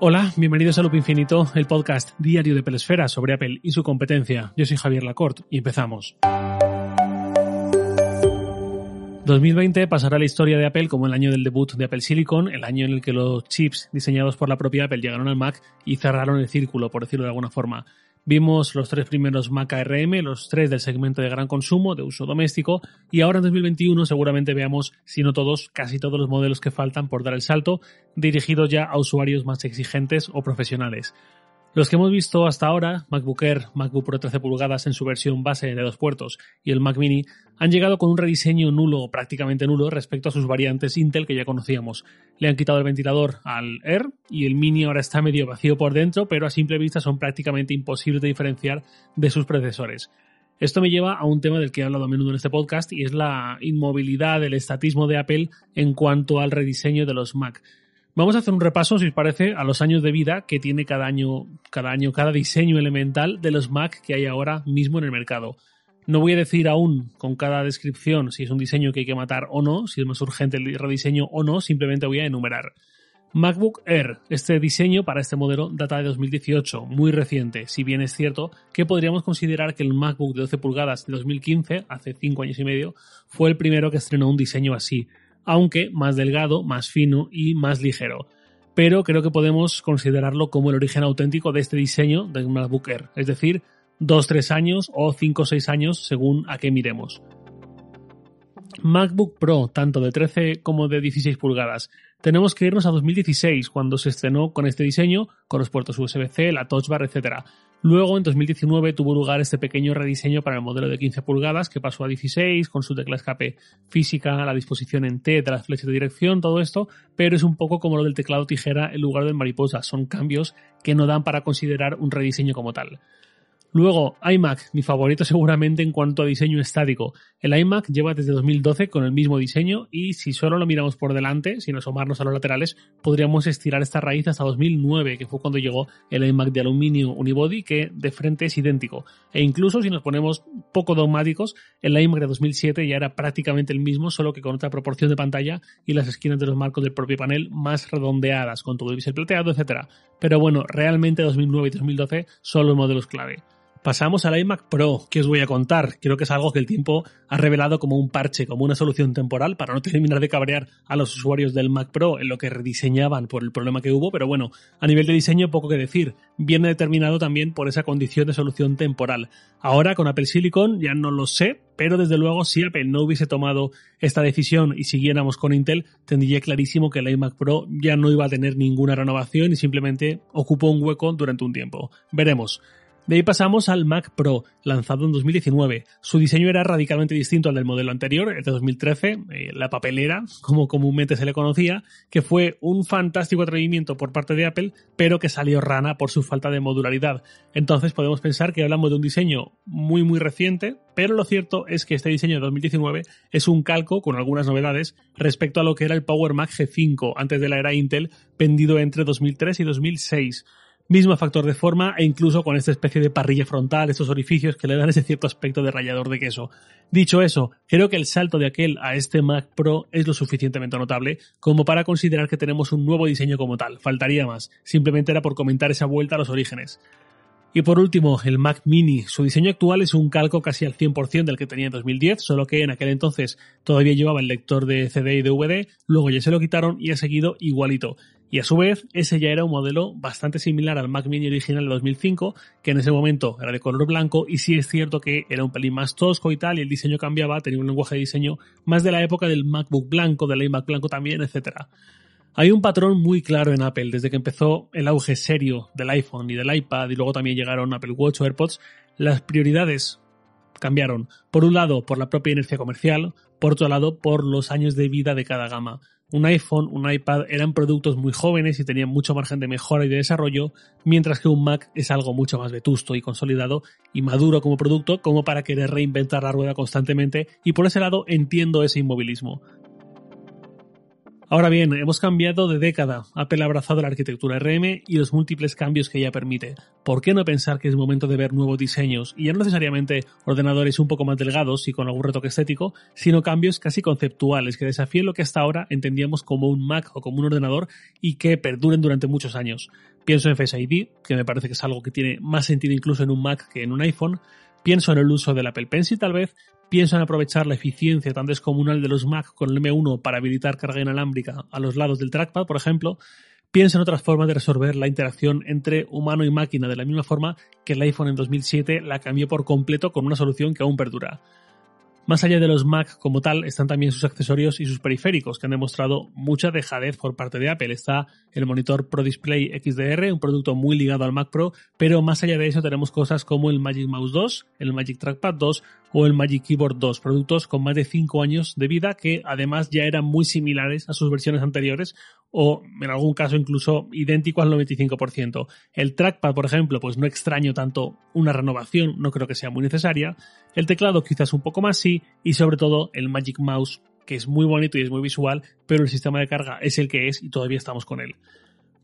Hola, bienvenidos a Loop Infinito, el podcast diario de Pelesfera sobre Apple y su competencia. Yo soy Javier Lacorte y empezamos. 2020 pasará la historia de Apple como el año del debut de Apple Silicon, el año en el que los chips diseñados por la propia Apple llegaron al Mac y cerraron el círculo, por decirlo de alguna forma. Vimos los tres primeros Mac ARM, los tres del segmento de gran consumo, de uso doméstico, y ahora en 2021 seguramente veamos, si no todos, casi todos los modelos que faltan por dar el salto, dirigidos ya a usuarios más exigentes o profesionales. Los que hemos visto hasta ahora, MacBook Air, MacBook Pro 13 pulgadas en su versión base de dos puertos y el Mac Mini, han llegado con un rediseño nulo o prácticamente nulo respecto a sus variantes Intel que ya conocíamos. Le han quitado el ventilador al Air y el Mini ahora está medio vacío por dentro, pero a simple vista son prácticamente imposibles de diferenciar de sus predecesores. Esto me lleva a un tema del que he hablado a menudo en este podcast y es la inmovilidad, el estatismo de Apple en cuanto al rediseño de los Mac. Vamos a hacer un repaso, si os parece, a los años de vida que tiene cada año, cada año, cada diseño elemental de los Mac que hay ahora mismo en el mercado. No voy a decir aún con cada descripción si es un diseño que hay que matar o no, si es más urgente el rediseño o no, simplemente voy a enumerar. MacBook Air. Este diseño para este modelo data de 2018, muy reciente, si bien es cierto que podríamos considerar que el MacBook de 12 pulgadas de 2015, hace 5 años y medio, fue el primero que estrenó un diseño así aunque más delgado, más fino y más ligero. Pero creo que podemos considerarlo como el origen auténtico de este diseño de MacBook Air, es decir, 2-3 años o 5-6 años según a qué miremos. MacBook Pro, tanto de 13 como de 16 pulgadas. Tenemos que irnos a 2016, cuando se estrenó con este diseño, con los puertos USB-C, la Touch Bar, etc. Luego, en 2019, tuvo lugar este pequeño rediseño para el modelo de 15 pulgadas, que pasó a 16, con su tecla escape física, la disposición en T de las flechas de dirección, todo esto, pero es un poco como lo del teclado tijera en lugar del mariposa. Son cambios que no dan para considerar un rediseño como tal. Luego, iMac, mi favorito seguramente en cuanto a diseño estático. El iMac lleva desde 2012 con el mismo diseño y si solo lo miramos por delante, sin asomarnos a los laterales, podríamos estirar esta raíz hasta 2009, que fue cuando llegó el iMac de aluminio unibody, que de frente es idéntico. E incluso si nos ponemos poco dogmáticos, el iMac de 2007 ya era prácticamente el mismo, solo que con otra proporción de pantalla y las esquinas de los marcos del propio panel más redondeadas, con todo el bisel plateado, etc. Pero bueno, realmente 2009 y 2012 son los modelos clave. Pasamos al iMac Pro, que os voy a contar. Creo que es algo que el tiempo ha revelado como un parche, como una solución temporal para no terminar de cabrear a los usuarios del Mac Pro en lo que rediseñaban por el problema que hubo, pero bueno, a nivel de diseño poco que decir. Viene determinado también por esa condición de solución temporal. Ahora con Apple Silicon ya no lo sé, pero desde luego si Apple no hubiese tomado esta decisión y siguiéramos con Intel, tendría clarísimo que el iMac Pro ya no iba a tener ninguna renovación y simplemente ocupó un hueco durante un tiempo. Veremos. De ahí pasamos al Mac Pro, lanzado en 2019. Su diseño era radicalmente distinto al del modelo anterior, el de 2013, eh, la papelera, como comúnmente se le conocía, que fue un fantástico atrevimiento por parte de Apple, pero que salió rana por su falta de modularidad. Entonces podemos pensar que hablamos de un diseño muy muy reciente, pero lo cierto es que este diseño de 2019 es un calco con algunas novedades respecto a lo que era el Power Mac G5 antes de la era Intel, vendido entre 2003 y 2006 mismo factor de forma e incluso con esta especie de parrilla frontal, estos orificios que le dan ese cierto aspecto de rallador de queso. Dicho eso, creo que el salto de aquel a este Mac Pro es lo suficientemente notable como para considerar que tenemos un nuevo diseño como tal. Faltaría más. Simplemente era por comentar esa vuelta a los orígenes. Y por último, el Mac Mini. Su diseño actual es un calco casi al 100% del que tenía en 2010, solo que en aquel entonces todavía llevaba el lector de CD y DVD, luego ya se lo quitaron y ha seguido igualito. Y a su vez, ese ya era un modelo bastante similar al Mac Mini original de 2005, que en ese momento era de color blanco y sí es cierto que era un pelín más tosco y tal, y el diseño cambiaba, tenía un lenguaje de diseño más de la época del MacBook blanco, del iMac blanco también, etcétera. Hay un patrón muy claro en Apple desde que empezó el auge serio del iPhone y del iPad y luego también llegaron Apple Watch o AirPods. Las prioridades cambiaron. Por un lado, por la propia inercia comercial, por otro lado, por los años de vida de cada gama. Un iPhone, un iPad eran productos muy jóvenes y tenían mucho margen de mejora y de desarrollo, mientras que un Mac es algo mucho más vetusto y consolidado y maduro como producto como para querer reinventar la rueda constantemente y por ese lado entiendo ese inmovilismo. Ahora bien, hemos cambiado de década. Apple ha abrazado la arquitectura RM y los múltiples cambios que ella permite. ¿Por qué no pensar que es momento de ver nuevos diseños? Y ya no necesariamente ordenadores un poco más delgados y con algún retoque estético, sino cambios casi conceptuales que desafíen lo que hasta ahora entendíamos como un Mac o como un ordenador y que perduren durante muchos años. Pienso en Face ID, que me parece que es algo que tiene más sentido incluso en un Mac que en un iPhone. Pienso en el uso del Apple Pencil tal vez, pienso en aprovechar la eficiencia tan descomunal de los Mac con el M1 para habilitar carga inalámbrica a los lados del trackpad, por ejemplo, pienso en otras formas de resolver la interacción entre humano y máquina de la misma forma que el iPhone en 2007 la cambió por completo con una solución que aún perdura. Más allá de los Mac como tal, están también sus accesorios y sus periféricos, que han demostrado mucha dejadez por parte de Apple. Está el monitor Pro Display XDR, un producto muy ligado al Mac Pro, pero más allá de eso tenemos cosas como el Magic Mouse 2, el Magic Trackpad 2 o el Magic Keyboard 2, productos con más de 5 años de vida que además ya eran muy similares a sus versiones anteriores o en algún caso incluso idéntico al 95%. El trackpad, por ejemplo, pues no extraño tanto una renovación, no creo que sea muy necesaria. El teclado quizás un poco más sí y sobre todo el Magic Mouse que es muy bonito y es muy visual, pero el sistema de carga es el que es y todavía estamos con él.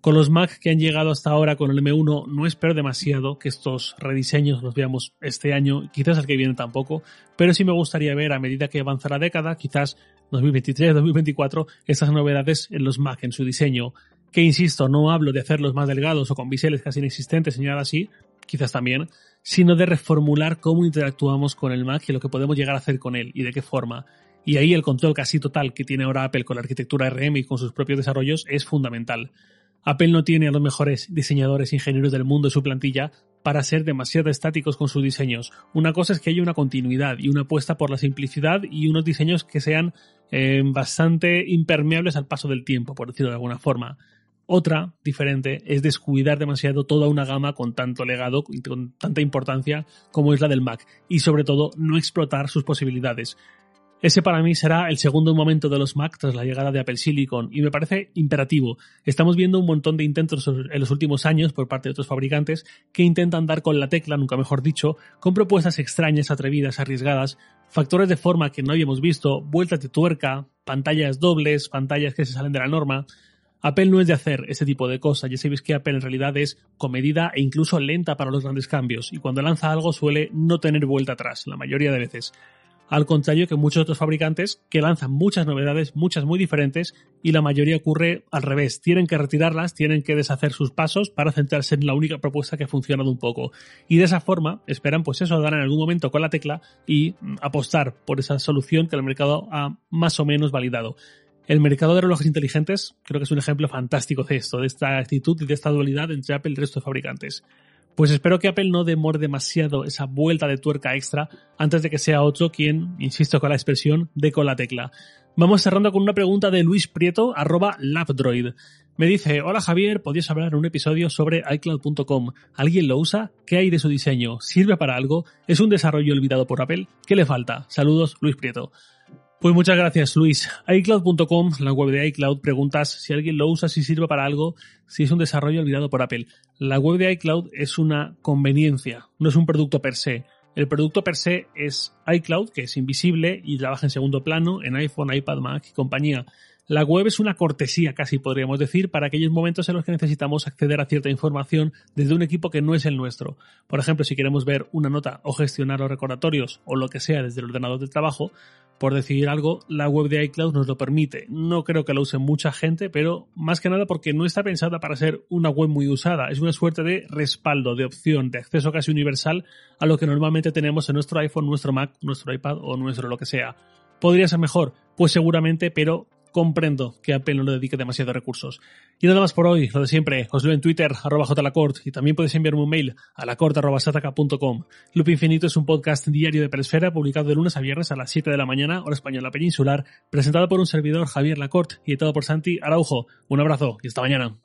Con los Mac que han llegado hasta ahora con el M1 no espero demasiado que estos rediseños los veamos este año, quizás el que viene tampoco, pero sí me gustaría ver a medida que avanza la década, quizás 2023, 2024, estas novedades en los Mac, en su diseño. Que insisto, no hablo de hacerlos más delgados o con biseles casi inexistentes, señalado así, quizás también, sino de reformular cómo interactuamos con el Mac y lo que podemos llegar a hacer con él y de qué forma. Y ahí el control casi total que tiene ahora Apple con la arquitectura RM y con sus propios desarrollos es fundamental. Apple no tiene a los mejores diseñadores e ingenieros del mundo en su plantilla para ser demasiado estáticos con sus diseños. Una cosa es que haya una continuidad y una apuesta por la simplicidad y unos diseños que sean eh, bastante impermeables al paso del tiempo, por decirlo de alguna forma. Otra, diferente, es descuidar demasiado toda una gama con tanto legado y con tanta importancia como es la del Mac, y sobre todo no explotar sus posibilidades. Ese para mí será el segundo momento de los Mac tras la llegada de Apple Silicon y me parece imperativo. Estamos viendo un montón de intentos en los últimos años por parte de otros fabricantes que intentan dar con la tecla, nunca mejor dicho, con propuestas extrañas, atrevidas, arriesgadas, factores de forma que no habíamos visto, vueltas de tuerca, pantallas dobles, pantallas que se salen de la norma. Apple no es de hacer ese tipo de cosas, ya sabéis que Apple en realidad es comedida e incluso lenta para los grandes cambios, y cuando lanza algo suele no tener vuelta atrás, la mayoría de veces al contrario que muchos otros fabricantes que lanzan muchas novedades, muchas muy diferentes, y la mayoría ocurre al revés. Tienen que retirarlas, tienen que deshacer sus pasos para centrarse en la única propuesta que ha funcionado un poco. Y de esa forma esperan pues eso, dar en algún momento con la tecla y mm, apostar por esa solución que el mercado ha más o menos validado. El mercado de relojes inteligentes creo que es un ejemplo fantástico de esto, de esta actitud y de esta dualidad entre Apple y el resto de fabricantes. Pues espero que Apple no demore demasiado esa vuelta de tuerca extra antes de que sea otro quien, insisto con la expresión, dé con la tecla. Vamos cerrando con una pregunta de Luis Prieto, arroba Lapdroid. Me dice, hola Javier, ¿podías hablar en un episodio sobre iCloud.com? ¿Alguien lo usa? ¿Qué hay de su diseño? ¿Sirve para algo? ¿Es un desarrollo olvidado por Apple? ¿Qué le falta? Saludos, Luis Prieto. Pues muchas gracias, Luis. iCloud.com, la web de iCloud, preguntas si alguien lo usa, si sirve para algo, si es un desarrollo olvidado por Apple. La web de iCloud es una conveniencia, no es un producto per se. El producto per se es iCloud, que es invisible y trabaja en segundo plano en iPhone, iPad, Mac y compañía. La web es una cortesía, casi podríamos decir, para aquellos momentos en los que necesitamos acceder a cierta información desde un equipo que no es el nuestro. Por ejemplo, si queremos ver una nota o gestionar los recordatorios o lo que sea desde el ordenador de trabajo, por decidir algo, la web de iCloud nos lo permite. No creo que la use mucha gente, pero más que nada porque no está pensada para ser una web muy usada. Es una suerte de respaldo, de opción, de acceso casi universal a lo que normalmente tenemos en nuestro iPhone, nuestro Mac, nuestro iPad o nuestro lo que sea. ¿Podría ser mejor? Pues seguramente, pero comprendo que Apple no le dedique demasiados recursos. Y nada más por hoy, lo de siempre, os leo en Twitter, arroba jlacort, y también podéis enviarme un mail a lacort.sataka.com. Loop Infinito es un podcast diario de Peresfera, publicado de lunes a viernes a las 7 de la mañana, hora española peninsular, presentado por un servidor Javier Lacort y editado por Santi Araujo. Un abrazo y hasta mañana.